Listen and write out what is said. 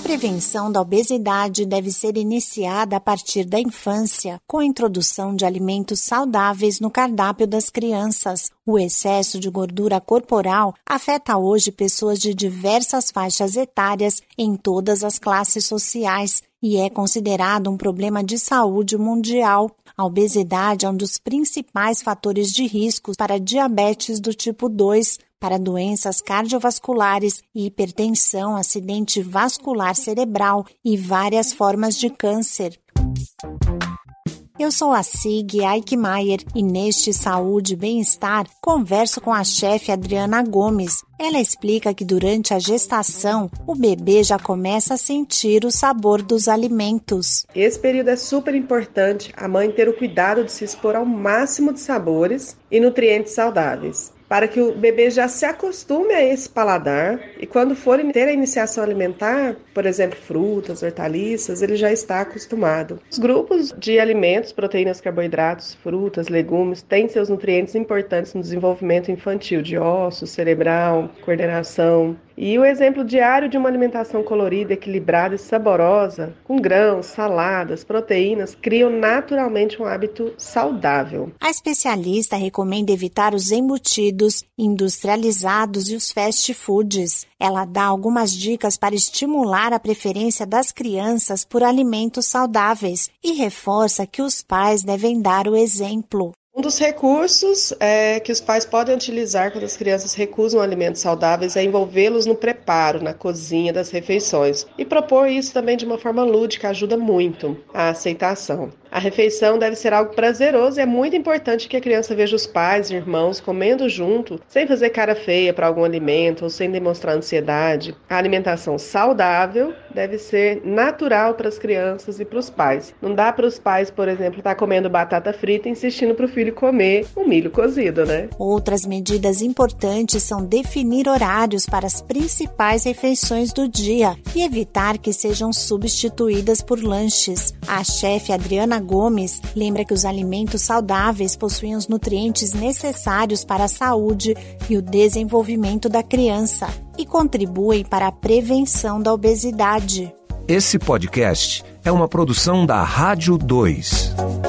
A prevenção da obesidade deve ser iniciada a partir da infância, com a introdução de alimentos saudáveis no cardápio das crianças. O excesso de gordura corporal afeta hoje pessoas de diversas faixas etárias em todas as classes sociais e é considerado um problema de saúde mundial. A obesidade é um dos principais fatores de risco para diabetes do tipo 2, para doenças cardiovasculares hipertensão, acidente vascular cerebral e várias formas de câncer. Eu sou a Sig Eichmeier e neste Saúde e Bem-Estar converso com a chefe Adriana Gomes. Ela explica que durante a gestação o bebê já começa a sentir o sabor dos alimentos. Esse período é super importante a mãe ter o cuidado de se expor ao máximo de sabores e nutrientes saudáveis para que o bebê já se acostume a esse paladar e quando for ter a iniciação alimentar, por exemplo, frutas, hortaliças, ele já está acostumado. Os grupos de alimentos, proteínas, carboidratos, frutas, legumes, têm seus nutrientes importantes no desenvolvimento infantil de ossos, cerebral, coordenação, e o exemplo diário de uma alimentação colorida, equilibrada e saborosa, com grãos, saladas, proteínas, criam naturalmente um hábito saudável. A especialista recomenda evitar os embutidos, industrializados e os fast foods. Ela dá algumas dicas para estimular a preferência das crianças por alimentos saudáveis e reforça que os pais devem dar o exemplo. Um dos recursos é, que os pais podem utilizar quando as crianças recusam alimentos saudáveis é envolvê-los no preparo, na cozinha das refeições. E propor isso também de uma forma lúdica ajuda muito a aceitação. A refeição deve ser algo prazeroso e é muito importante que a criança veja os pais e irmãos comendo junto, sem fazer cara feia para algum alimento ou sem demonstrar ansiedade. A alimentação saudável deve ser natural para as crianças e para os pais. Não dá para os pais, por exemplo, estar tá comendo batata frita e insistindo para o filho comer o milho cozido, né? Outras medidas importantes são definir horários para as principais refeições do dia e evitar que sejam substituídas por lanches. A chefe Adriana Gomes lembra que os alimentos saudáveis possuem os nutrientes necessários para a saúde e o desenvolvimento da criança e contribuem para a prevenção da obesidade. Esse podcast é uma produção da Rádio 2.